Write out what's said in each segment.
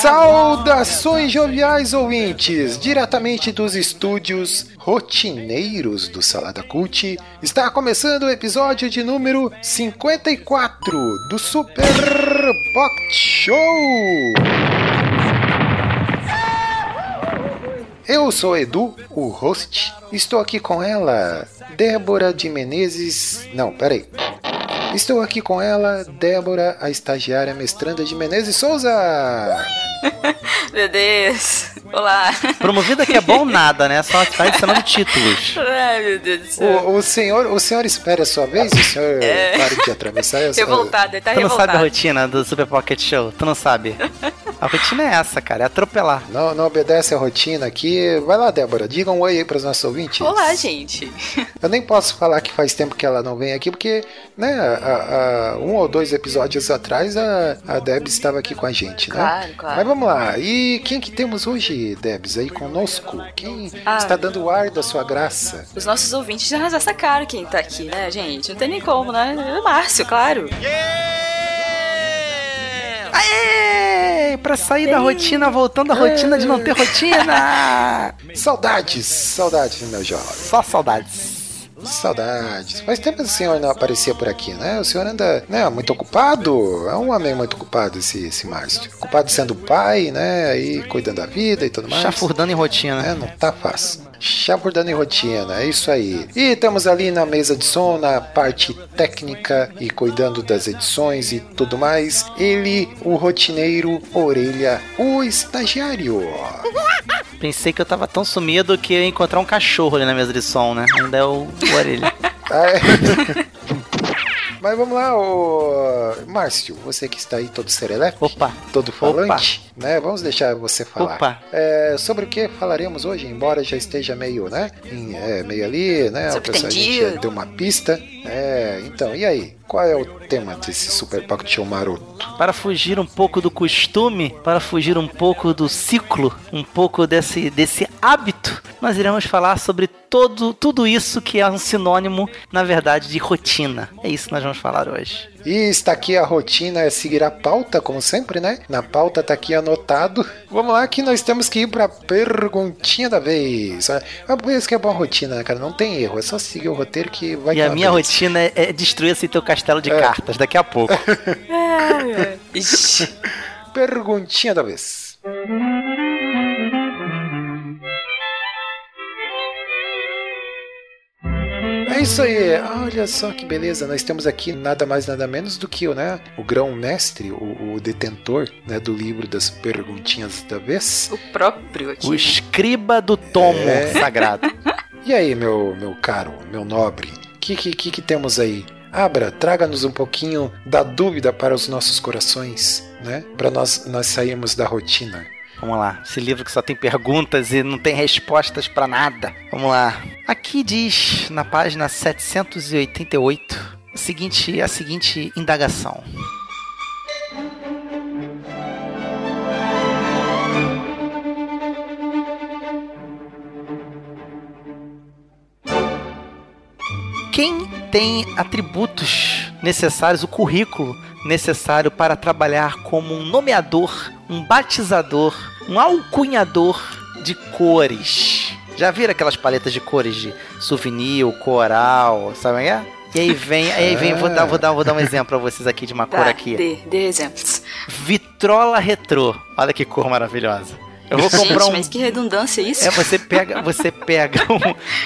Saudações joviais ouvintes! Diretamente dos estúdios rotineiros do Salada Cult, está começando o episódio de número 54 do Super Pot Show! Eu sou Edu, o host. Estou aqui com ela, Débora de Menezes. Não, peraí. Estou aqui com ela, Débora, a estagiária mestranda de Menezes Souza. Meu Deus. Olá. Promovida que é bom nada, né? Só tá adicionando títulos. Ai, meu Deus do céu. O, o senhor, o senhor espera a sua vez? O senhor É. para de atravessar essa. Revoltado, ele tá Tu não sabe a revoltado. rotina do Super Pocket Show? Tu não sabe? A rotina é essa, cara, é atropelar. Não, não obedece a rotina aqui. Vai lá, Débora, diga um oi aí para os nossos ouvintes. Olá, gente. Eu nem posso falar que faz tempo que ela não vem aqui, porque, né, a- a- um ou dois episódios atrás a, a Debs estava aqui com a gente, né? Claro, claro. Mas vamos lá. E quem que temos hoje, Debs, aí conosco? Quem Ah. está dando o ar da sua graça? Os nossos ouvintes já sacaram quem tá aqui, né, gente? Não tem nem como, né? É o Márcio, claro. Aê! Pra sair da rotina, voltando à rotina de não ter rotina! Saudades, saudades, meu jovem. Só saudades. Saudades. Faz tempo que o senhor não aparecia por aqui, né? O senhor anda, né, muito ocupado. É um homem muito ocupado esse, esse Márcio. Ocupado sendo pai, né? Aí cuidando da vida e tudo mais. Chafurdando em rotina. É, não tá fácil. Chapurdando em rotina, é isso aí. E temos ali na mesa de som, na parte técnica e cuidando das edições e tudo mais, ele, o rotineiro, orelha, o estagiário. Pensei que eu tava tão sumido que ia encontrar um cachorro ali na mesa de som, né? Ainda é o, o orelha. Mas vamos lá, ô Márcio, você que está aí todo serelepe, Opa! todo falante, né? Vamos deixar você falar. Opa. É, sobre o que falaremos hoje, embora já esteja meio, né? em- é, meio ali, né? O pessoal a gente deu uma pista. É, então, e aí? Qual é o tema desse Super Pocket maroto? Para fugir um pouco do costume, para fugir um pouco do ciclo, um pouco desse, desse hábito, nós iremos falar sobre todo, tudo isso que é um sinônimo, na verdade, de rotina. É isso que nós vamos falar hoje. E está aqui a rotina, é seguir a pauta, como sempre, né? Na pauta tá aqui anotado. Vamos lá que nós temos que ir pra perguntinha da vez. É por isso que é boa rotina, né, cara? Não tem erro, é só seguir o roteiro que vai E a minha vence. rotina é, é destruir esse teu castelo de É. cartas daqui a pouco. Ixi. Perguntinha da vez. É isso aí, olha só que beleza. Nós temos aqui nada mais nada menos do que o, né, o grão-mestre, o, o detentor né, do livro das perguntinhas da vez. O próprio aqui. O né? escriba do tomo É. sagrado. E aí, meu, meu caro, meu nobre, o que, que, que, que temos aí? Abra, traga-nos um pouquinho da dúvida para os nossos corações, né? Para nós, nós sairmos da rotina. Vamos lá, esse livro que só tem perguntas e não tem respostas pra nada. Vamos lá. Aqui diz na página 788 o seguinte, a seguinte indagação. Quem tem atributos necessários, o currículo necessário para trabalhar como um nomeador, um batizador, um alcunhador de cores? Já viram aquelas paletas de cores de souvenir, coral, sabe o que é? E aí vem, aí vem, vou dar, vou dar, vou dar um exemplo pra vocês aqui de uma cor Tá, aqui. dê, dê exemplos. Vitrola retrô. Olha que cor maravilhosa. Eu vou Gente, comprar um mas que redundância isso? é, você pega, você pega, um,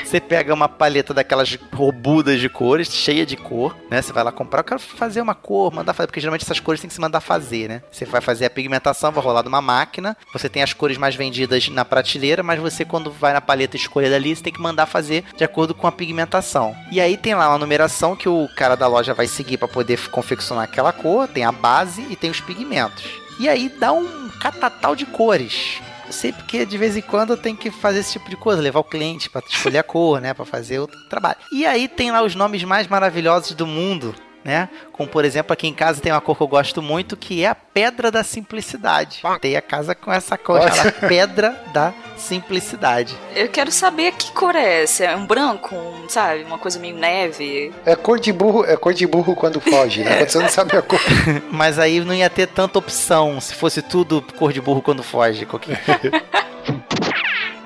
você pega uma paleta daquelas robudas de cores, cheia de cor, né? Você vai lá comprar, eu quero fazer uma cor, mandar fazer, porque geralmente essas cores tem que se mandar fazer, né? Você vai fazer a pigmentação, vai rolar de uma máquina, você tem as cores mais vendidas na prateleira, mas você quando vai na paleta escolher dali, você tem que mandar fazer de acordo com a pigmentação. E aí tem lá uma numeração que o cara da loja vai seguir para poder confeccionar aquela cor, tem a base e tem os pigmentos. E aí dá um catatal de cores. Sei porque de vez em quando tenho que fazer esse tipo de coisa, levar o cliente pra escolher a cor, né, Pra fazer o trabalho. E aí tem lá os nomes mais maravilhosos do mundo, né? Como por exemplo, aqui em casa tem uma cor que eu gosto muito, que é a Pedra da Simplicidade. Tem a casa com essa cor, chamada Pedra da Simplicidade. Eu quero saber que cor é essa. É um branco, um, sabe? Uma coisa meio neve. É cor de burro, é cor de burro quando foge, né? Quando você não sabe a cor. Mas aí não ia ter tanta opção se fosse tudo cor de burro quando foge. qualquer-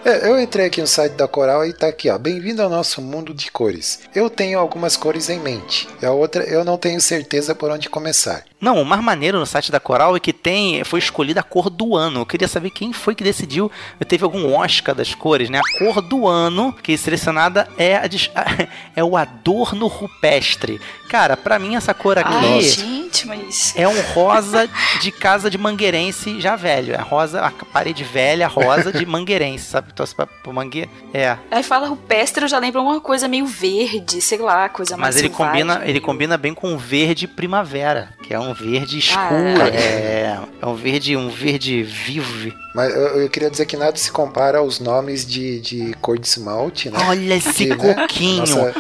É, eu entrei aqui no site da Coral e tá aqui, ó. Bem-vindo ao nosso mundo de cores. Eu tenho algumas cores em mente. E a outra, eu não tenho certeza por onde começar. Não, o mais maneiro no site da Coral é que tem, foi escolhida a cor do ano. Eu queria saber quem foi que decidiu, teve algum Oscar das cores, né? A cor do ano que selecionada é a é o adorno rupestre. Cara, pra mim essa cor aqui Ai, gente, mas. é um rosa de casa de mangueirense já velho. É rosa, a parede velha, rosa de mangueirense, sabe? Torce pra, pro mangue... É, Aí fala rupestre, eu já lembro uma coisa meio verde, sei lá, coisa mais mas ele selvagem, combina, ele meio- combina bem com o verde primavera, que é um verde escuro, Ah, é, é um verde, um verde vivo. Mas eu, eu queria dizer que nada se compara aos nomes de, de cor de esmalte, né? Olha esse Que, né, coquinho. nossa-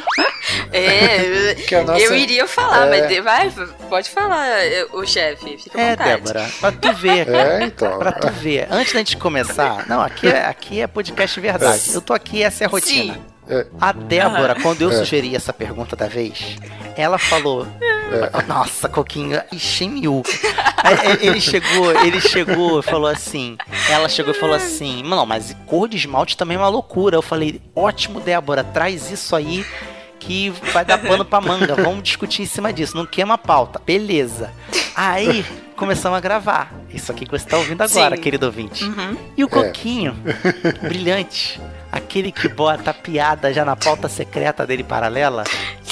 É, que nossa- eu iria falar, é. mas vai, pode falar, o chefe, fica à É, vontade. Débora, pra tu ver. É, então. Pra tu ver, antes da gente começar, não, aqui é, aqui é podcast verdade. Eu tô aqui, essa é a rotina. Sim. É. A Débora, quando eu É. sugeri essa pergunta da vez, ela falou: Nossa, Coquinho, enchei mil. Aí, Ele chegou, ele chegou e falou assim. Ela chegou e falou assim: Não, mas cor de esmalte também é uma loucura. Eu falei: Ótimo, Débora, traz isso aí que vai dar pano pra manga. Vamos discutir em cima disso. Não queima a pauta. Beleza. Aí começamos a gravar. Isso aqui que você tá ouvindo agora, Sim. querido ouvinte. Uhum. E o Coquinho, brilhante, aquele que bota piada já na pauta secreta dele paralela,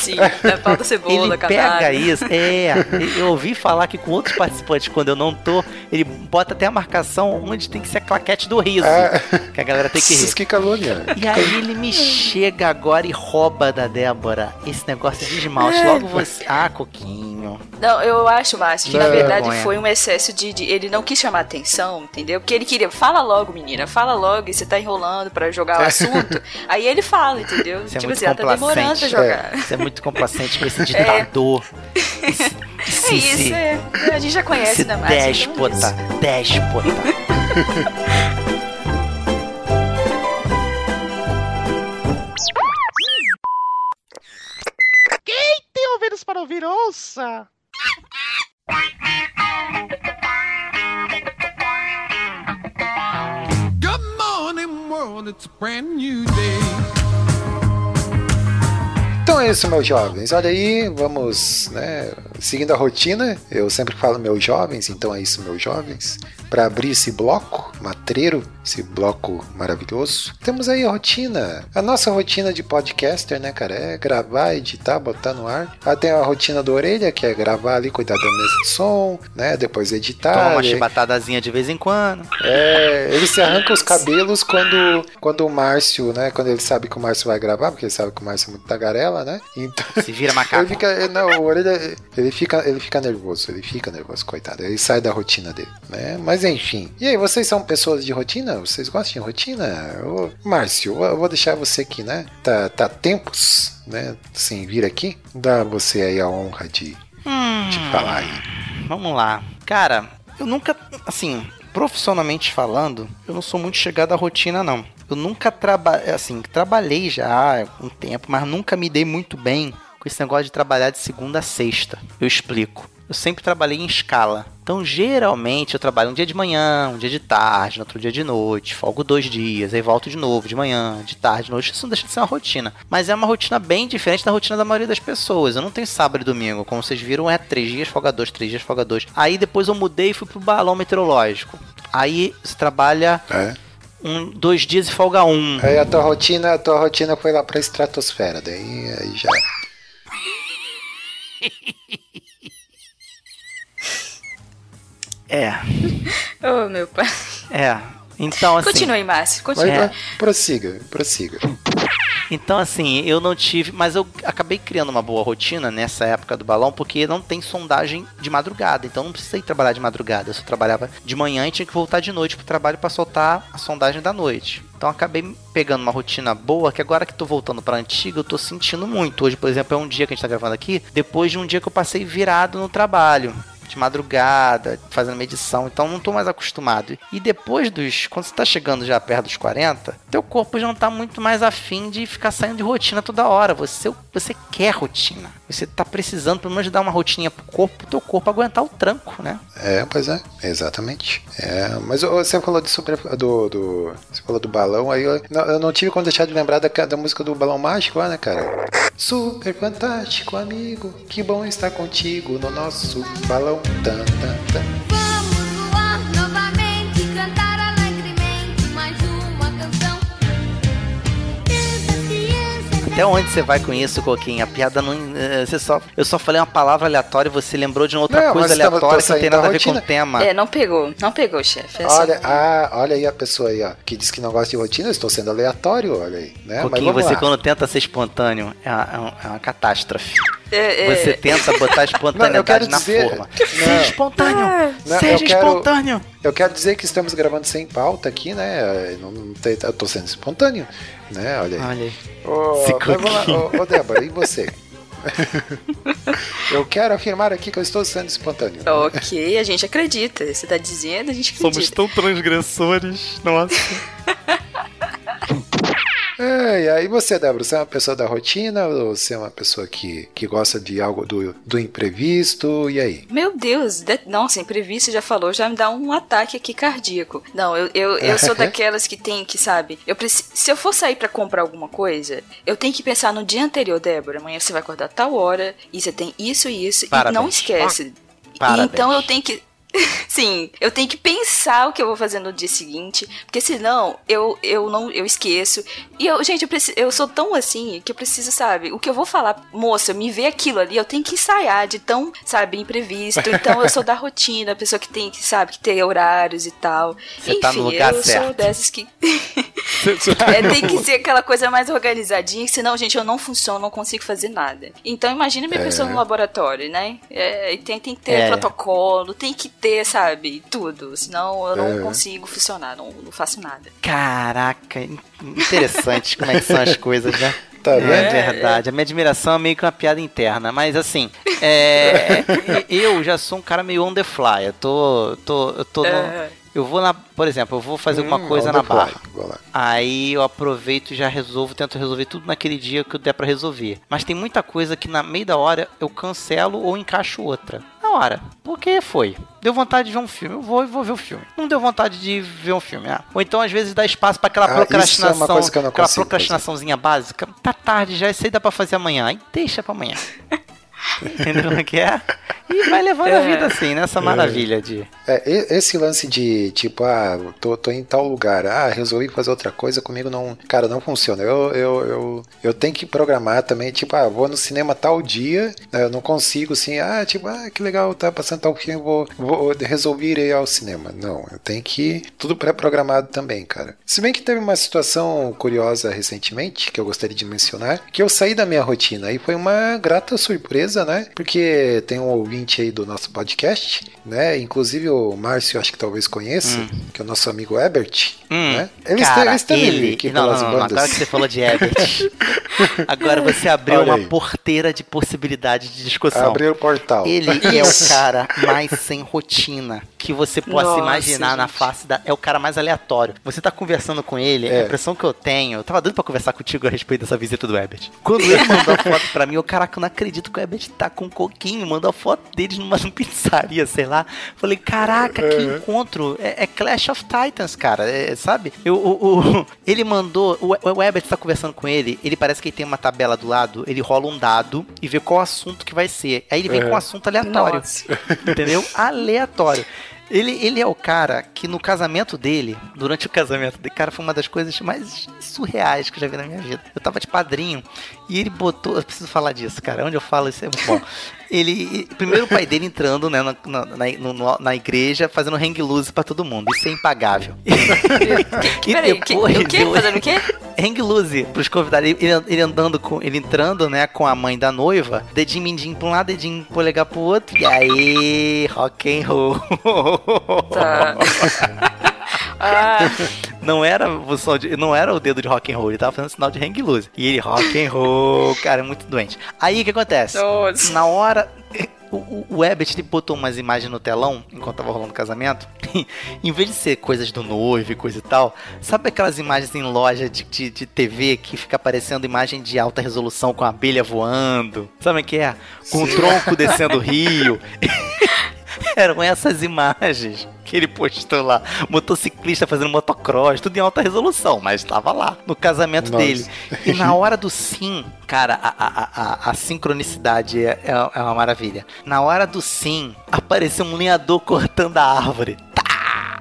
Sim, da pauta cebola, ele pega canário. isso. É, eu ouvi falar que com outros participantes, quando eu não tô, ele bota até a marcação onde tem que ser a claquete do riso. Ah. Que a galera tem que rir. Que calúnia. E aí ele me chega agora e rouba da Débora esse negócio de esmalte. Logo você. Ah, Coquinho. Não, eu acho, Márcio, que na Não. verdade foi um excesso de, de- Ele não quis chamar atenção, entendeu? Porque ele queria, fala logo, menina, fala logo, e você tá enrolando pra jogar o assunto. Aí ele fala, entendeu? Você é tipo muito assim, ela tá demorando pra jogar. Você é muito complacente com esse ditador. Esse, É esse, isso, é. A gente já conhece, esse né, Márcio? Então é déspota. Déspota. Tem ouvidos para ouvir, ouça! Good morning, world. It's a brand new day. Então é isso, meus jovens. Olha aí, vamos, né, seguindo a rotina. Eu sempre falo meus jovens, então é isso, meus jovens. Para abrir esse bloco matreiro, esse bloco maravilhoso, temos aí a rotina. A nossa rotina de podcaster, né, cara? É gravar, editar, botar no ar. Aí tem a rotina do orelha, que é gravar ali, cuidar da mesa de som, né? Depois editar. Toma uma chibatadazinha de vez em quando. é, ele se arranca os cabelos quando, quando o Márcio, né? Quando ele sabe que o Márcio vai gravar, porque ele sabe que o Márcio é muito tagarela, né? Então. Se vira macaco. Ele fica, não, o orelha, ele fica, ele fica nervoso, ele fica nervoso, coitado. Ele sai da rotina dele, né? Mas enfim. E aí, vocês são pessoas de rotina? Vocês gostam de rotina? Ô, Márcio, eu vou deixar você aqui, né? Tá, tá tempos, né? Sem vir aqui. Dá você aí a honra de, de falar aí. Vamos lá. Cara, eu nunca, assim, profissionalmente falando, eu não sou muito chegado à rotina, não. Eu nunca trabalhei, assim, trabalhei já há um tempo, mas nunca me dei muito bem com esse negócio de trabalhar de segunda a sexta. Eu explico. Eu sempre trabalhei em escala. Então, geralmente, eu trabalho um dia de manhã, um dia de tarde, no outro dia de noite, folgo dois dias, aí volto de novo de manhã, de tarde, de noite. Isso não deixa de ser uma rotina. Mas é uma rotina bem diferente da rotina da maioria das pessoas. Eu não tenho sábado e domingo. Como vocês viram, é três dias, folga dois, três dias, folga dois. Aí depois eu mudei e fui pro balão meteorológico. Aí você trabalha É. um, dois dias e folga um. Aí a tua rotina, a tua rotina foi lá pra estratosfera, daí aí já. É, Oh, meu pai. é. Então, assim. Continue, Márcio, continue. É. prossiga, prossiga. Então, assim, eu não tive. Mas eu acabei criando uma boa rotina nessa época do balão, porque não tem sondagem de madrugada. Então, não precisei trabalhar de madrugada. Eu só trabalhava de manhã e tinha que voltar de noite pro trabalho para soltar a sondagem da noite. Então, acabei pegando uma rotina boa, que agora que tô voltando pra antiga, eu tô sentindo muito. Hoje, por exemplo, é um dia que a gente tá gravando aqui, depois de um dia que eu passei virado no trabalho de madrugada, fazendo medição, então não tô mais acostumado. E depois dos. Quando você tá chegando já perto dos 40, teu corpo já não tá muito mais afim de ficar saindo de rotina toda hora. Você, você quer rotina. Você tá precisando pelo menos dar uma rotininha pro corpo, pro teu corpo aguentar o tranco, né? É, pois é, exatamente. É, mas você falou de super, do, do. Você falou do balão, aí eu eu não tive como deixar de lembrar da, da música do balão mágico lá, né, cara? Super fantástico, amigo. Que bom estar contigo no nosso balão. Tan, tan, tan. Até onde você vai com isso, Coquinha? A piada não. eh, Você só, eu só falei uma palavra aleatória e você lembrou de uma outra Não, coisa mas tava- aleatória que não tem nada a ver com o tema. É, não pegou. Não pegou, chefe. É Olha, ah, olha aí a pessoa aí, ó, que diz que não gosta de rotina, eu estou sendo aleatório, olha aí, né? Vamos você lá. quando tenta ser espontâneo, é uma, é uma- é uma catástrofe. É, é, Você tenta botar espontaneidade Não, eu quero na dizer- forma. Não. Seja espontâneo! Não, eu seja quero- espontâneo! Eu quero dizer que estamos gravando sem pauta aqui, né? Não, não eu tô sendo espontâneo, né? Olha aí. Olha aí. Ô, mas vamos lá, coquinho. ô, ô, Débora, e você? eu quero afirmar aqui que eu estou sendo espontâneo. Ok, a gente acredita. Você tá dizendo, a gente acredita. tão transgressores, nossa. É, e aí você, Débora, você é uma pessoa da rotina ou você é uma pessoa que, que gosta de algo do, do imprevisto? E aí? Meu Deus, de... nossa, imprevisto já falou, já me dá um ataque aqui cardíaco. Não, eu, eu, eu sou daquelas que tem que, sabe, eu preci... se eu for sair pra comprar alguma coisa, eu tenho que pensar no dia anterior, Débora, amanhã você vai acordar tal hora, e você tem isso e isso, Parabéns. e não esquece. E Parabéns. então eu tenho que. Sim, eu tenho que pensar o que eu vou fazer no dia seguinte, porque senão eu, eu não eu esqueço. E eu, gente, eu, preciso, eu sou tão assim que eu preciso, sabe, o que eu vou falar, moça, me vê aquilo ali, eu tenho que ensaiar de tão, sabe, imprevisto. Então eu sou da rotina, a pessoa que tem que, sabe, que ter horários e tal. Você Enfim, tá no lugar eu certo. sou dessas que. é, tem que ser aquela coisa mais organizadinha, senão, gente, eu não funciono, não consigo fazer nada. Então imagina minha pessoa no laboratório, né? É, e tem, tem que ter É. protocolo, tem que ter, sabe, tudo. Senão eu não É. consigo funcionar, não, não faço nada. Caraca, in- interessante como é que são as coisas, né? Tá É vendo? verdade. A minha admiração é meio que uma piada interna. Mas assim, é, eu já sou um cara meio on the fly. Eu tô. tô eu tô no- É. Eu vou na. Por exemplo, eu vou fazer alguma Hum, coisa on na barra. Lá. Aí eu aproveito e já resolvo, tento resolver tudo naquele dia que eu der pra resolver. Mas tem muita coisa que na meio da hora eu cancelo ou encaixo outra. Na hora. Porque foi. Deu vontade de ver um filme, eu vou e vou ver o filme. Não deu vontade de ver um filme. Ah. Ou então às vezes dá espaço pra aquela Ah, isso é uma procrastinação. coisa que eu não aquela consigo procrastinaçãozinha básica. Tá tarde já, isso aí dá pra fazer amanhã. Aí deixa pra amanhã. Entendeu o que é? E vai levando a É. vida assim, nessa maravilha de. É, esse lance de tipo, ah, tô, tô em tal lugar, ah, resolvi fazer outra coisa, comigo não. Cara, não funciona. Eu, eu, eu, eu tenho que programar também, tipo, ah, vou no cinema tal dia, né, eu não consigo assim, ah, tipo, ah, que legal, tá passando tal filme, vou, vou resolver ir ao cinema. Não, eu tenho que. Tudo pré-programado também, cara. Se bem que teve uma situação curiosa recentemente, que eu gostaria de mencionar, que eu saí da minha rotina e foi uma grata surpresa, né? Porque tem um ouvinte aí do nosso podcast, né? Inclusive o Márcio, acho que talvez conheça, que é o nosso amigo Ebert, Hum, né? Ele cara, está, ele aqui não, pelas não, não, bandas. agora que você falou de Ebert. agora você abriu Olha uma aí. porteira de possibilidade de discussão. Abrir o portal. Ele é o cara mais sem rotina que você possa Nossa, imaginar na gente. face da. É o cara mais aleatório. Você tá conversando com ele, É. a impressão que eu tenho. Eu tava doido pra conversar contigo a respeito dessa visita do Ebert. Quando ele mandou a foto pra mim, eu, caraca, eu não acredito que o Ebert tá com um coquinho. Mandou a foto deles numa pizzaria, sei lá. Falei, caraca, que encontro. É, é Clash of Titans, cara. É, sabe? Eu, o, o- ele mandou. O, o Ebert tá conversando com ele. Ele parece que ele tem uma tabela do lado. Ele rola um dado e vê qual assunto que vai ser. Aí ele vem com um assunto aleatório. Nossa. Entendeu? Aleatório. Ele, ele é o cara que no casamento dele, durante o casamento dele, cara, foi uma das coisas mais surreais que eu já vi na minha vida. Eu tava de padrinho e ele botou. Eu preciso falar disso, cara. Onde eu falo isso é muito bom. Ele. Primeiro o pai dele entrando, né, na, na, na, na igreja, fazendo hang loose pra todo mundo. Isso é impagável. e Peraí, que, o quê? Fazendo o quê? hang loose pros convidados. Ele, ele- ele andando com. Ele entrando, né, com a mãe da noiva, dedinho mindinho pra um lado, dedinho polegar pro outro. E aí, rock and roll. Tá. Ah, Não era o som de, não era o dedo de rock and roll, ele tava fazendo sinal de hang loose. E ele rock and roll, cara, é muito doente. Aí o que acontece? nossa. Na hora. O, o, Ebert ele botou umas imagens no telão enquanto tava rolando o casamento. em vez de ser coisas do noivo e coisa e tal, sabe aquelas imagens em loja de, de, de TV que fica aparecendo imagem de alta resolução com a abelha voando? Sabe o que é? Com o tronco descendo o rio. Eram essas imagens que ele postou lá. Motociclista fazendo motocross, tudo em alta resolução, mas tava lá no casamento Nossa. dele. E na hora do sim, cara, a, a, a, a sincronicidade é, é, é uma maravilha. Na hora do sim, apareceu um lenhador cortando a árvore. Tá!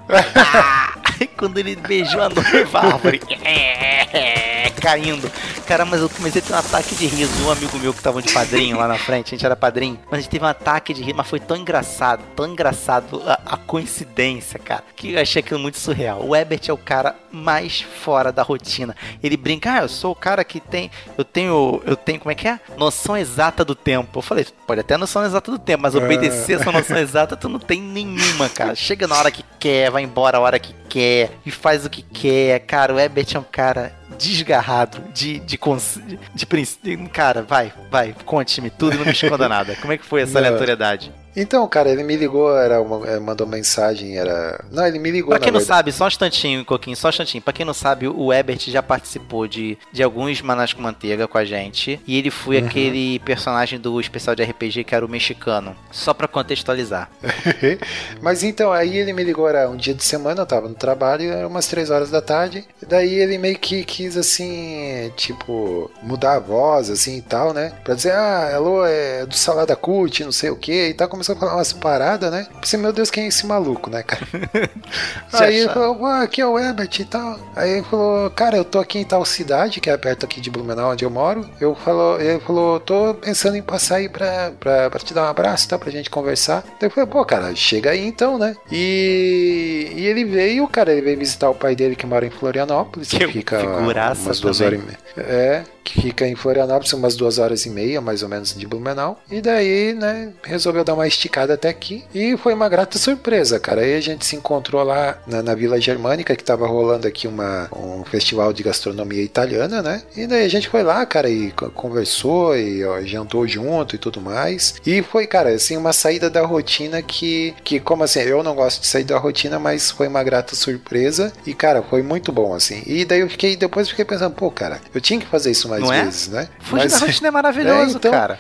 Tá! Aí quando ele beijou a noiva, a árvore é, caindo. Cara, mas eu comecei a ter um ataque de riso. Um amigo meu que tava de padrinho lá na frente, a gente era padrinho, mas a gente teve um ataque de riso, mas foi tão engraçado, tão engraçado a, a coincidência, cara, que eu achei aquilo muito surreal. O Ebert é o cara mais fora da rotina. Ele brinca, ah, eu sou o cara que tem, eu tenho, eu tenho, como é que é? Noção exata do tempo. Eu falei, pode até noção exata do tempo, mas obedecer essa noção exata tu não tem nenhuma, cara. Chega na hora que quer, vai embora a hora que quer e faz o que quer. Cara, o Ebert é um cara desgarrado de de, de, de princípio. Cara, vai, vai, conte-me tudo e não me esconda nada. Como é que foi essa Não. aleatoriedade? Então, cara, ele me ligou, era uma, eh, mandou mensagem, era. Não, ele me ligou. Pra quem não verdade. sabe, só um instantinho, Coquinho, só um instantinho. Pra quem não sabe, o Ebert já participou de, de alguns Manás com Manteiga com a gente. E ele foi Uhum. aquele personagem do especial de RPG que era o mexicano. Só pra contextualizar. Mas então, aí ele me ligou, era um dia de semana, eu tava no trabalho, era umas três horas da tarde. E daí ele meio que quis, assim, tipo, mudar a voz, assim e tal, né? Pra dizer, ah, alô, é do Salada Cult, não sei o que, e tal. Começou a falar umas paradas, né? Pensei, meu Deus, quem é esse maluco, né, cara? aí ele falou, ah, aqui é o Ebert e tal. Aí ele falou, cara, eu tô aqui em tal cidade, que é perto aqui de Blumenau, onde eu moro. Eu falou, ele falou, tô pensando em passar aí pra, pra, pra te dar um abraço, tá? Pra gente conversar. Daí eu falei, pô, cara, chega aí então, né? E, e ele veio, cara, ele veio visitar o pai dele que mora em Florianópolis, que, Que fica umas duas também. horas e meia. É, que fica em Florianópolis, umas duas horas e meia, mais ou menos, de Blumenau. E daí, né, resolveu dar uma esticada até aqui. E foi uma grata surpresa, cara. Aí a gente se encontrou lá na, na Vila Germânica, que tava rolando aqui uma, um festival de gastronomia italiana, né? E daí a gente foi lá, cara, e co- conversou e ó, jantou junto e tudo mais. E foi, cara, assim, uma saída da rotina que, que, como assim, eu não gosto de sair da rotina, mas foi uma grata surpresa. E, cara, foi muito bom, assim. E daí eu fiquei, depois fiquei pensando, pô, cara, eu tinha que fazer isso mais Não é? vezes, né? Fugir Mas- da rotina é maravilhoso, É, então- cara.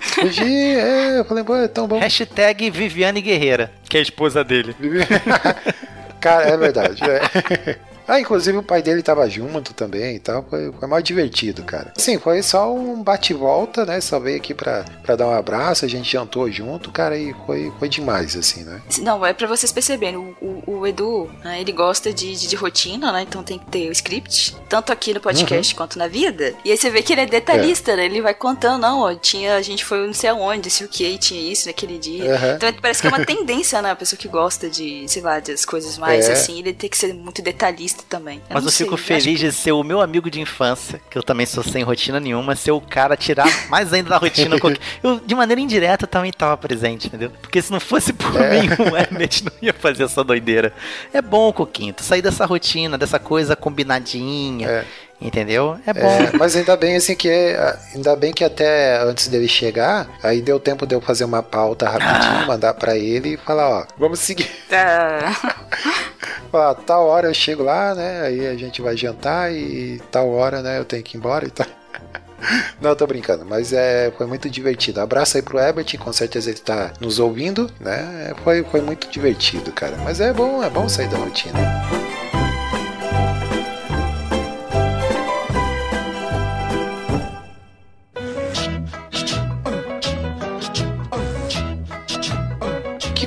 Fugir, é, eu falei, pô, é tão bom. Hashtag Viviane Guerreira, que é a esposa dele. Cara, é verdade. é. Ah, inclusive o pai dele tava junto também e tal. Foi, foi mais divertido, cara. Sim, foi só um bate-volta, né? Só veio aqui pra, pra dar um abraço, a gente jantou junto, cara, e foi, foi demais, assim, né? Não, é pra vocês perceberem, o, o- o Edu, né, ele gosta de, de, de rotina, né? Então tem que ter o script, tanto aqui no podcast Uhum. quanto na vida. E aí você vê que ele é detalhista, né? Ele vai contando, não, ó, tinha, a gente foi não sei aonde, sei o que, tinha isso naquele dia. Aham. Então parece que é uma tendência, né? A pessoa que gosta de, sei lá, das coisas mais É. assim, ele tem que ser muito detalhista também. Mas não eu fico sei, feliz de ser o meu amigo de infância, que eu também sou sem rotina nenhuma, ser o cara tirar mais ainda da rotina. qualquer- Eu, de maneira indireta, também tava presente, entendeu? Porque se não fosse por É. mim, o Emmett não ia fazer essa doideira. É bom, Coquinho, tu sair dessa rotina, dessa coisa combinadinha, É. entendeu? É bom. É, mas ainda bem assim que ainda bem que até antes dele chegar, aí deu tempo de eu fazer uma pauta rapidinho, mandar pra ele e falar, ó, vamos seguir. Ah, Falar, tal hora eu chego lá, né? Aí a gente vai jantar e tal hora, né? Eu tenho que ir embora e tal. Não, tô brincando, mas é, foi muito divertido. Abraço aí pro Herbert, com certeza ele tá nos ouvindo, né? Foi, foi muito divertido, cara. Mas é bom, é bom sair da rotina.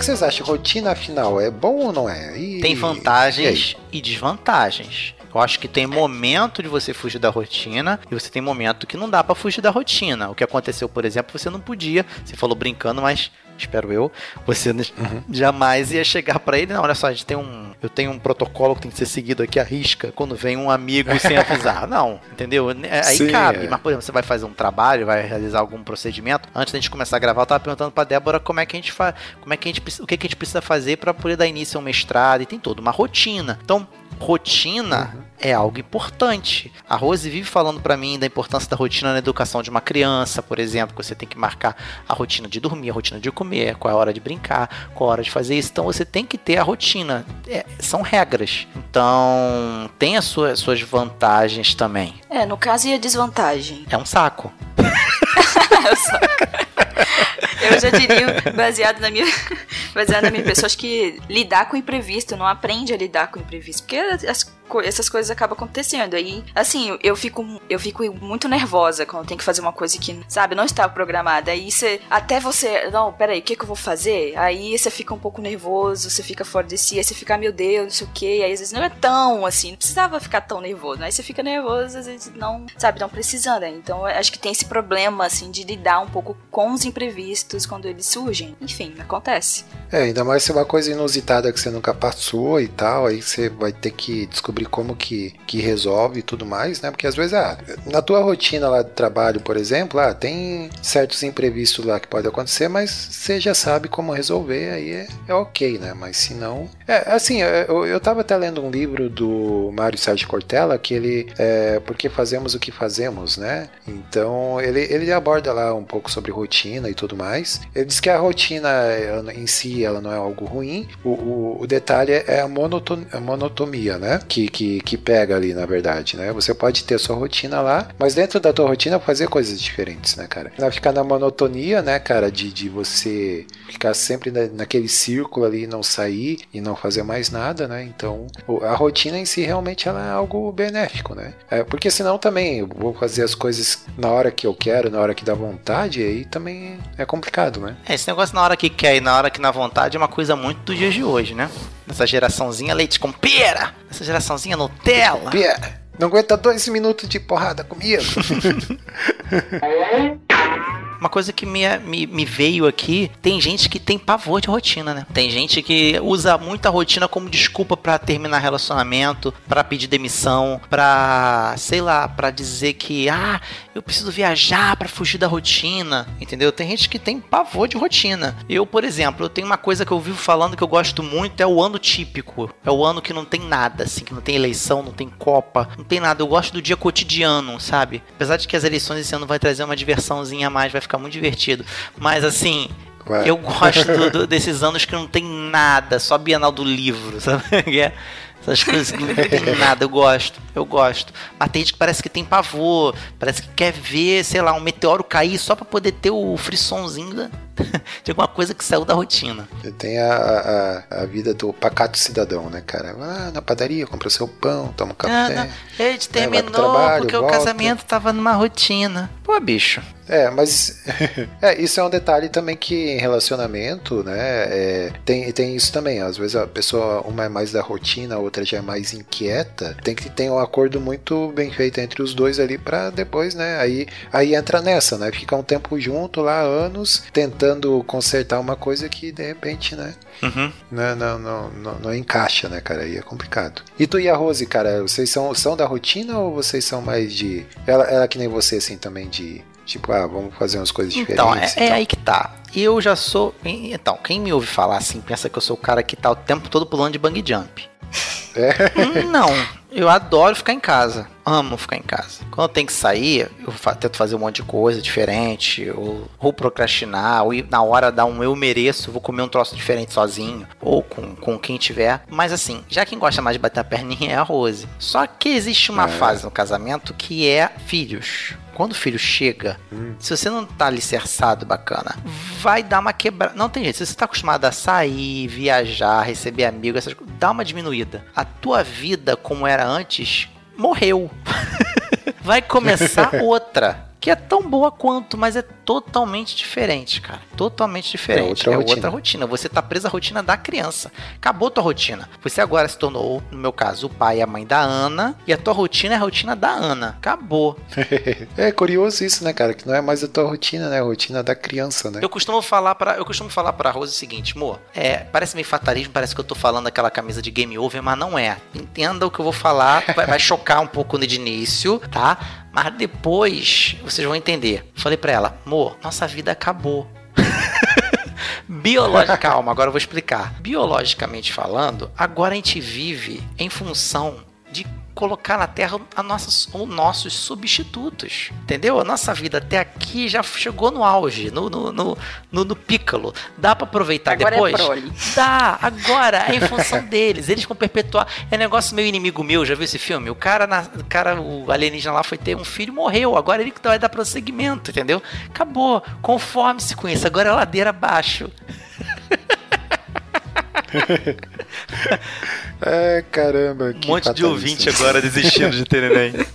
Vocês acham? Rotina afinal é bom ou não é? E- Tem e vantagens e desvantagens. Eu acho que tem momento de você fugir da rotina e você tem momento que não dá pra fugir da rotina. O que aconteceu, por exemplo, você não podia, você falou brincando, mas espero eu, você n- jamais ia chegar pra ele, não, olha só, a gente tem um, eu tenho um protocolo que tem que ser seguido aqui à risca quando vem um amigo sem avisar. Não, entendeu? É, Aí Sim, cabe, é. mas por exemplo, você vai fazer um trabalho, vai realizar algum procedimento. Antes da gente começar a gravar, eu tava perguntando pra Débora como é que a gente faz, como é que a gente, o que, que a gente precisa fazer pra poder dar início a um mestrado e tem toda uma rotina. Então, rotina é algo importante. A Rose vive falando pra mim da importância da rotina na educação de uma criança, por exemplo, que você tem que marcar a rotina de dormir, a rotina de comer, qual é a hora de brincar, qual a hora de fazer isso. Então você tem que ter a rotina. É, são regras. Então tem as suas, suas vantagens também. É, no caso e a desvantagem. É um saco. Eu já diria, baseado na minha, baseado na minha pessoa, acho que lidar com o imprevisto, não aprende a lidar com o imprevisto, porque as essas coisas acabam acontecendo. Aí, assim, eu fico, eu fico muito nervosa quando tem que fazer uma coisa que, sabe, não estava programada. Aí você, até você, não, peraí, o que, que eu vou fazer? Aí você fica um pouco nervoso, você fica fora de si, aí você fica, ah, meu Deus, não sei o que. Aí às vezes não é tão assim, não precisava ficar tão nervoso. Aí você fica nervoso, às vezes não, sabe, não precisando. né? Então acho que tem esse problema, assim, de lidar um pouco com os imprevistos quando eles surgem. Enfim, acontece. É, ainda mais se é uma coisa inusitada que você nunca passou e tal, aí você vai ter que descobrir como que, que resolve e tudo mais, né? Porque às vezes, ah, na tua rotina lá de trabalho, por exemplo, ah, tem certos imprevistos lá que pode acontecer, mas você já sabe como resolver, aí é, é ok, né? Mas se não. É, assim, eu, eu tava até lendo um livro do Mário Sérgio Cortella, que ele. É, Porque fazemos o que fazemos, né? Então, ele, ele aborda lá um pouco sobre rotina e tudo mais. Ele diz que a rotina em si ela não é algo ruim. O, o, o detalhe é a, monoton, a monotomia, né? Que, que, que pega ali, na verdade, né? Você pode ter sua rotina lá, mas dentro da tua rotina fazer coisas diferentes, né, cara? Não ficar na monotonia, né, cara? De, de você ficar sempre na, naquele círculo ali e não sair e não fazer mais nada, né? Então, a rotina em si realmente ela é algo benéfico, né? É, porque senão também eu vou fazer as coisas na hora que eu quero, na hora que dá vontade, aí também é complicado, né? É, esse negócio na hora que quer e na hora que na vontade é uma coisa muito dos dias de hoje, né? Essa geraçãozinha leite com pera, essa geraçãozinha Nutella. Pia, não aguenta dois minutos de porrada comigo. Uma coisa que me, me, me veio aqui, tem gente que tem pavor de rotina, né? Tem gente que usa muita rotina como desculpa pra terminar relacionamento, pra pedir demissão, pra, sei lá, pra dizer que, ah, eu preciso viajar pra fugir da rotina, entendeu? Tem gente que tem pavor de rotina. Eu, por exemplo, eu tenho uma coisa que eu vivo falando que eu gosto muito, é o ano típico. É o ano que não tem nada, assim, que não tem eleição, não tem copa, não tem nada. Eu gosto do dia cotidiano, sabe? Apesar de que as eleições esse ano vai trazer uma diversãozinha a mais, vai ficar muito divertido. Mas assim, Vai. eu gosto do- do- desses anos que não tem nada, só Bienal do Livro, sabe? Que é Essas coisas que não tem nada, eu gosto, eu gosto. Mas tem gente que parece que tem pavor, parece que quer ver, sei lá, um meteoro cair só pra poder ter o frissonzinho da- de alguma coisa que saiu da rotina. Tem a, a, a vida do pacato cidadão, né, cara? Vai lá na padaria, compra seu pão, toma um Ah, café. não, É, vai pro terminou trabalho, porque o volta. casamento tava numa rotina. Pô, bicho. É, mas é, isso é um detalhe também que em relacionamento, né, é, tem, tem isso também. Às vezes a pessoa, uma é mais da rotina, a outra já é mais inquieta. Tem que ter um acordo muito bem feito entre os dois ali pra depois, né, aí, aí entra nessa, né, ficar um tempo junto lá, anos, tentando consertar uma coisa que de repente, né, Uhum. não, não, não, não, não encaixa, né, cara? Aí é complicado. E tu e a Rose, cara, vocês são, são da rotina ou vocês são mais de. Ela, ela é que nem você, assim, também, de. Tipo, ah, vamos fazer umas coisas Então, diferentes. é, e é tal. aí que tá. Eu já sou. Então, quem me ouve falar assim, pensa que eu sou o cara que tá o tempo todo pulando de bang jump. Hum, Não, eu adoro ficar em casa. Amo ficar em casa. Quando eu tenho que sair, eu tento fazer um monte de coisa diferente, ou, ou procrastinar, ou ir na hora dar um eu mereço, vou comer um troço diferente sozinho, ou com, com quem tiver. Mas assim, já quem gosta mais de bater a perninha é a Rose. Só que existe uma É. fase no casamento que é filhos. Quando o filho chega, se você não tá alicerçado bacana, vai dar uma quebrada. Não tem jeito. Se você tá acostumado a sair, viajar, receber amigos, essas coisas, dá uma diminuída. A tua vida, como era antes, morreu. vai começar outra. que é tão boa quanto, mas é totalmente diferente, cara. Totalmente diferente. outra é rotina. outra rotina. Você tá preso à rotina da criança. Acabou tua rotina. Você agora se tornou, no meu caso, o pai e a mãe da Ana, e a tua rotina é a rotina da Ana. Acabou. é curioso isso, né, cara? Que não é mais a tua rotina, né? A rotina da criança, né? Eu costumo falar para eu costumo falar para Rose o seguinte, amor, é, parece meio fatalismo, parece que eu tô falando daquela camisa de game over, mas não é. Entenda o que eu vou falar, vai, vai chocar um pouco de início, tá? Mas depois vocês vão entender. Falei pra ela, amor, nossa vida acabou. Biológica, calma, agora eu vou explicar. Biologicamente falando, agora a gente vive em função colocar na Terra a nossas, os nossos substitutos. Entendeu? A nossa vida até aqui já chegou no auge, no, no, no, no, no pícalo. Dá pra aproveitar Agora é depois? prole. Dá, agora é em função deles. Eles vão perpetuar. É negócio meio inimigo meu, já viu esse filme? O cara, na, o cara, o alienígena lá foi ter um filho e morreu. Agora ele que vai dar prosseguimento, entendeu? Acabou. Conforme-se com isso. Agora é ladeira abaixo. É, caramba. Um monte de ouvinte agora desistindo de ter neném.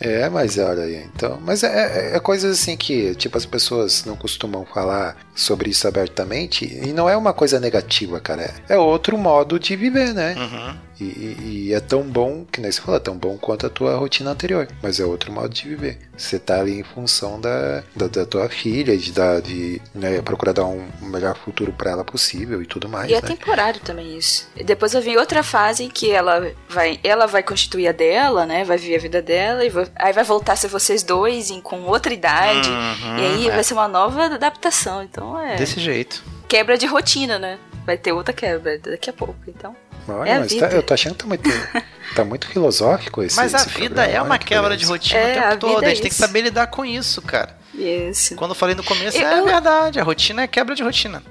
É, mas olha aí, então. Mas é, é, é coisas assim que, tipo, as pessoas não costumam falar sobre isso abertamente. E não é uma coisa negativa, cara. É outro modo de viver, né? Uhum. E, e- e é tão bom, que nem você falou, é tão bom quanto a tua rotina anterior. Mas é outro modo de viver. Você tá ali em função da, da, da tua filha, de, dar, de né, procurar dar um melhor futuro pra ela possível e tudo mais, E é né? temporário também isso. E depois vai vir outra fase em que ela vai, ela vai constituir a dela, né? Vai viver a vida dela e vai- aí vai voltar a ser vocês dois em, com outra idade. Uhum, e aí é. vai ser uma nova adaptação. Então é Desse jeito. quebra de rotina, né? Vai ter outra quebra daqui a pouco. Então Olha, é a mas tá- eu tô achando que tá muito, tá muito filosófico esse Mas a esse vida programa, é uma que quebra de rotina É, o a tempo todo. vida A é gente tem que saber lidar com isso, cara. isso. Quando eu falei no começo, Eu- é eu- verdade. A rotina é quebra de rotina.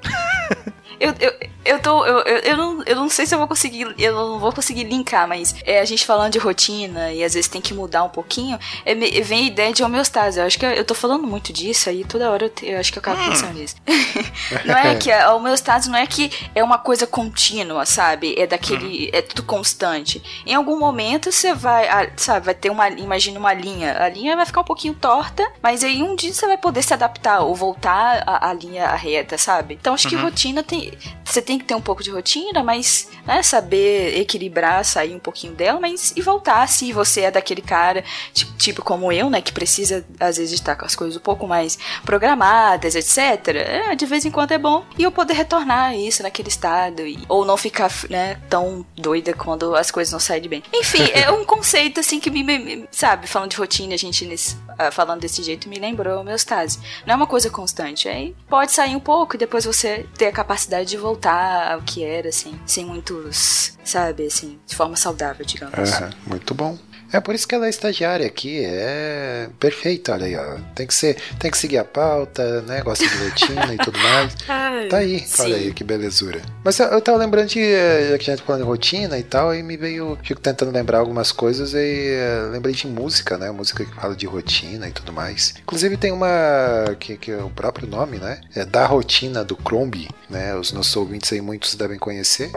Eu, eu, eu tô. Eu, eu, eu, não, eu não sei se eu vou conseguir. Eu não vou conseguir linkar, mas é, a gente falando de rotina e às vezes tem que mudar um pouquinho. é, vem a ideia de homeostase. Eu acho que eu, eu tô falando muito disso aí, toda hora eu, te- eu acho que eu acabo pensando nisso. não é que a homeostase não é que é uma coisa contínua, sabe? É daquele. É tudo constante. Em algum momento você vai, ah, sabe, vai ter uma. Imagina uma linha. A linha vai ficar um pouquinho torta, mas aí um dia você vai poder se adaptar ou voltar à, linha reta, sabe? Então acho que rotina tem. Você tem que ter um pouco de rotina, mas né, saber equilibrar, sair um pouquinho dela, mas e voltar se você é daquele cara, tipo, tipo como eu, né, que precisa às vezes estar com as coisas um pouco mais programadas, etc. É, de vez em quando é bom e eu poder retornar a isso naquele estado e- ou não ficar, né, tão doida quando as coisas não saem de bem. Enfim, é um conceito assim que me, me- sabe, falando de rotina, a gente nesse, falando desse jeito me lembrou a homeostase. Não é uma coisa constante, aí pode sair um pouco e depois você ter a capacidade de voltar ao que era assim, sem muitos, sabe, assim, de forma saudável, digamos. Aham, muito bom. É por isso que ela é estagiária aqui, é perfeita, olha aí, ó. Tem que ser, tem que seguir a pauta, né? Gosta de rotina e tudo mais. Tá aí, olha aí que belezura. Mas eu, eu tava lembrando de, eh, já que a gente tá falando de rotina e tal, aí me veio, fico tentando lembrar algumas coisas e eh, lembrei de música, né? Música que fala de rotina e tudo mais. Inclusive tem uma que, que é o próprio nome, né? É da rotina do Crombie, né? Os nossos ouvintes aí muitos devem conhecer.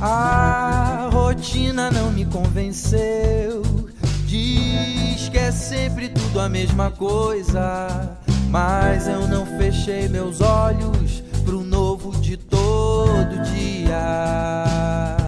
A rotina não me convenceu. Diz que é sempre tudo a mesma coisa. Mas eu não fechei meus olhos pro novo de todo dia.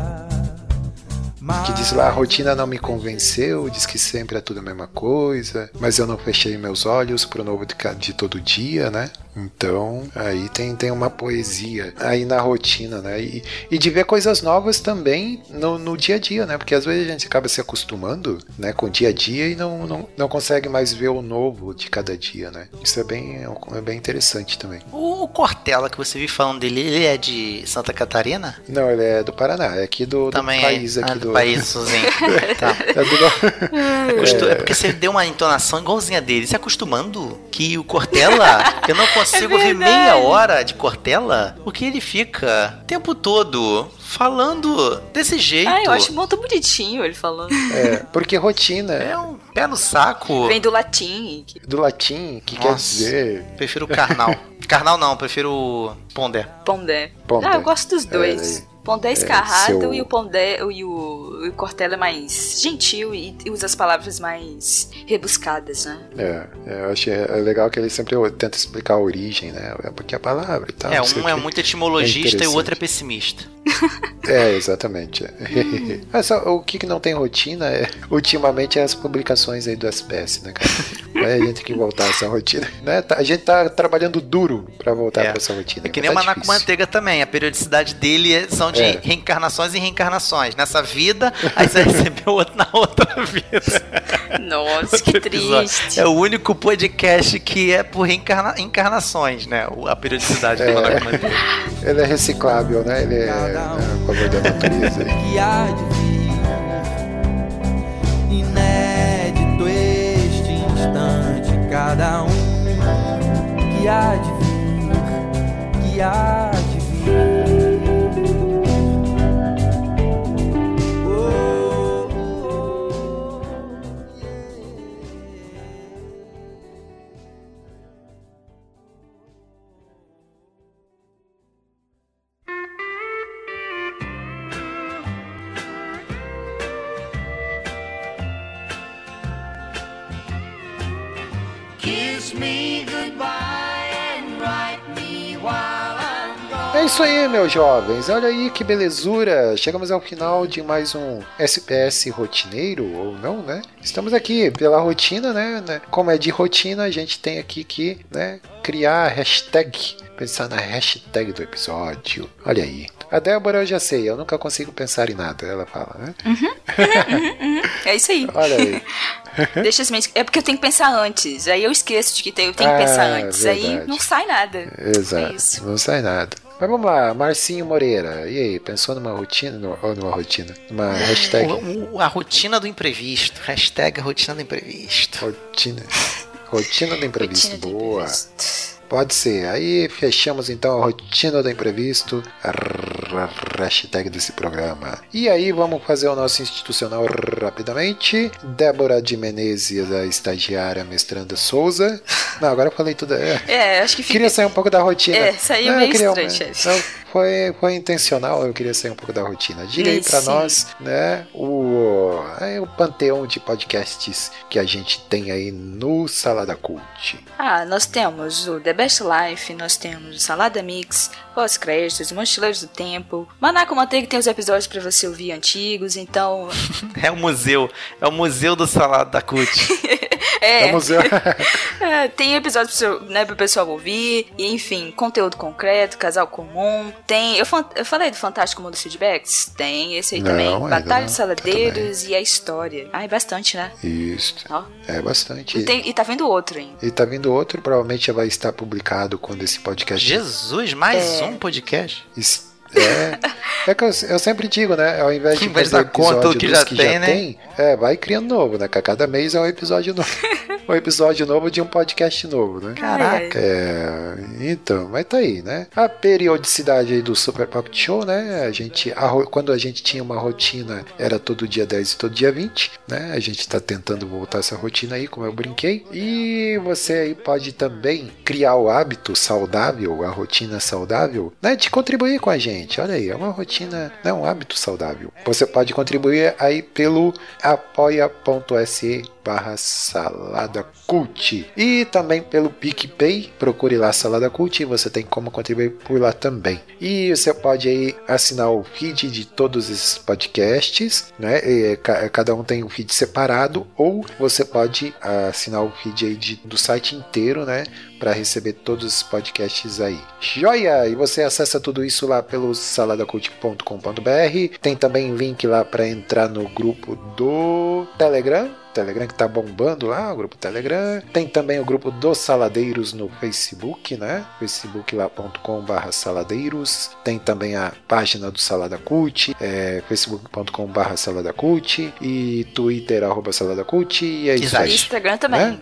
Que diz lá, a rotina não me convenceu, diz que sempre é tudo a mesma coisa, mas eu não fechei meus olhos pro novo de, de todo dia, né? Então, aí tem, tem uma poesia aí na rotina, né? E, e de ver coisas novas também no, no dia a dia, né? Porque às vezes a gente acaba se acostumando né, com o dia a dia e não, não, não consegue mais ver o novo de cada dia, né? Isso é bem, é bem interessante também. O Cortella que você viu falando dele, ele é de Santa Catarina? Não, ele é do Paraná, é aqui do, do Também país é. aqui ah, do, do. tá. É do... Acostu- É porque você deu uma entonação igualzinha dele. Se acostumando que o Cortella, eu não consigo ouvir verdade. meia hora de Cortella, porque ele fica o tempo todo falando desse jeito. Ah, eu acho muito bonitinho ele falando. É, porque rotina É um pé no saco. Vem do latim. que- do latim, que quer Nossa. dizer. Prefiro carnal. carnal não, prefiro pondé. Pondé. Pondé. Ah, eu gosto dos É, dois. Pondé é escarrado seu- e o Pondé e o, e o Cortella é mais gentil e, e usa as palavras mais rebuscadas, né? É, é, eu achei é legal que ele sempre tenta explicar a origem, né? É porque a palavra e tal. É, um o é muito etimologista É e o outro é pessimista. É, exatamente. Mas só, o que, que não tem rotina é, ultimamente, é as publicações aí do SPS, né, cara? Aí a gente tem que voltar a essa rotina. Né? Tá- A gente tá trabalhando duro pra voltar É. pra essa rotina. É que mas nem o tá Maná com difícil. Manteiga também. A periodicidade dele é- são de É. reencarnações e reencarnações. Nessa vida, aí você recebeu outro na outra vida. Nossa, que Outro episódio. triste. É o único podcast que é por reencarna encarnações, né? A periodicidade do Maná com Manteiga. Ele é reciclável, né? Ele é, né, a favor da natureza. que há de vir. Inédito este instante, cada um que há de vir, que há isso aí, meus jovens. Olha aí que belezura. Chegamos ao final de mais um SPS rotineiro, ou não, né? Estamos aqui pela rotina, né? né? Como é de rotina, a gente tem aqui que né, criar a hashtag. Pensar na hashtag do episódio. Olha aí. A Débora eu já sei, eu nunca consigo pensar em nada, ela fala, né? É isso aí. Olha aí. Deixa as. É porque eu tenho que pensar antes. Aí eu esqueço de que eu tenho que Ah, pensar antes. Aí verdade. não sai nada. É Exato, isso. não sai nada. Mas vamos lá, Marcinho Moreira. E aí, pensou numa rotina no- ou numa rotina? Numa hashtag? O- o- a rotina do imprevisto. Hashtag rotina do imprevisto. Rotina. Rotina do imprevisto. Rotina do Boa. imprevisto. Pode ser. Aí fechamos então a rotina do imprevisto, a hashtag desse programa. E aí vamos fazer o nosso institucional rapidamente. Débora de Menezes, a estagiária mestranda Souza. Não, agora eu falei tudo. É. É, acho que fica... Queria sair um pouco da rotina. É, saiu Não, eu meio queria estranho, chefe. não, foi, foi intencional, eu queria sair um pouco da rotina. Diga aí pra Sim. nós, né, o, é, o panteão de podcasts que a gente tem aí no Salada Cult. Ah, nós temos o The Best Life, nós temos o Salada Mix, Pós-Créditos, Mochileiros do Tempo, Maná com Manteiga tem os episódios pra você ouvir antigos, então... É o museu. É o museu do salado da CUT. É, Vamos ver. é, tem episódios pro, né, pro pessoal ouvir, e, enfim, conteúdo concreto, casal comum, tem... Eu, eu falei do Fantástico Mundo dos Feedbacks? Tem esse aí Não, também, Batalha dos Saladeiros e a História. Ai, bastante, né? Isso. Ó. É bastante. E, tem- e tá vendo outro ainda. E tá vindo outro, provavelmente já vai estar publicado quando esse podcast. Jesus, mais É. um podcast. Es- É, é que eu, eu sempre digo, né? Ao invés de fazer dar conta episódio do que dos já que tem, já né? tem, é, vai criando novo, né? Cada mês é um episódio novo. um episódio novo de um podcast novo, né? Caraca. É, então, mas tá aí, né? A periodicidade aí do Super Pocket Show, né? A gente, a quando a gente tinha uma rotina, era todo dia 10 e todo dia 20, né? A gente tá tentando voltar essa rotina aí, como eu brinquei. E você aí pode também criar o hábito saudável, a rotina saudável, né? De contribuir com a gente. Olha aí, é uma rotina, né? Um hábito saudável. Você pode contribuir aí pelo apoia.se barra salada cult e também pelo PicPay procure lá salada cult você tem como contribuir por lá também e você pode aí assinar o feed de todos esses podcasts né E, ca- cada um tem um feed separado ou você pode assinar o feed aí de- do site inteiro né para receber todos os podcasts aí. Joia! E você acessa tudo isso lá pelo saladacult.com.br. Tem também link lá para entrar no grupo do Telegram. Telegram que tá bombando lá, o grupo Telegram. Tem também o grupo dos Saladeiros no Facebook, né? Facebook lá.com/barra saladeiros. Tem também a página do Salada Cult, é, facebook.com/barra salada cult e Twitter arroba salada cult. E é isso aí. Instagram também.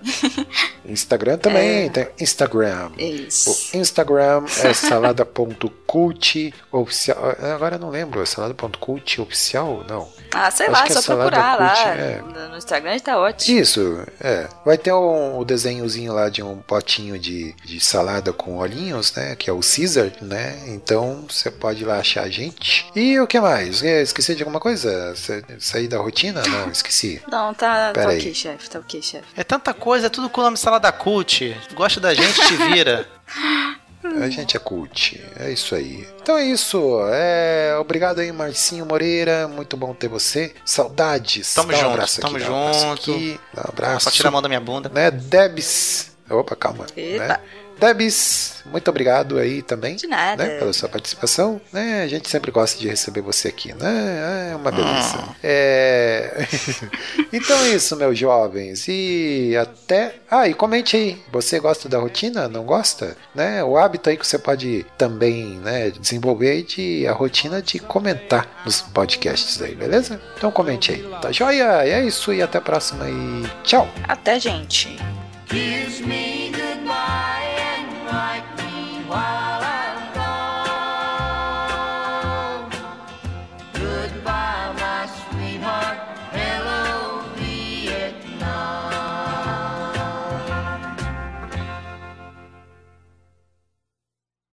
Instagram também, É. tem Instagram. É isso. O Instagram é salada.cult. Cult oficial. Agora eu não lembro, é salada.cult oficial? Não. Ah, sei Acho lá, que é só salada procurar lá. cult, é. No- Instagram tá ótimo. Isso, é. Vai ter um, o desenhozinho lá de um potinho de, de salada com olhinhos, né? Que é o Caesar, né? Então você pode ir lá achar a gente. E o que mais? É, Esqueci de alguma coisa? Sa- Sair da rotina? Não, esqueci. Não, tá, tá Pera aí. ok, chefe. Tá ok, chefe. É tanta coisa, é tudo com o nome Salada Cult. Gosta da gente, te vira. A gente é cult, é isso aí. Então é isso. É, obrigado aí, Marcinho Moreira. Muito bom ter você. Saudades. Tamo Dá um junto, abraço tamo aqui, dá um abraço junto. aqui, dá um abraço. Só tira a mão da minha bunda. né? Debs. Opa, calma. Eita. Né? Debs, muito obrigado aí também. De nada. Né, pela sua participação. Né? A gente sempre gosta de receber você aqui, né? É uma beleza. Hum. É... então é isso, meus jovens. E até. Ah, e comente aí. Você gosta da rotina? Não gosta? Né? O hábito aí que você pode também né, desenvolver de a rotina de comentar nos podcasts aí, beleza? Então comente aí. Tá joia? É isso e até a próxima e tchau! Até, gente. Kiss me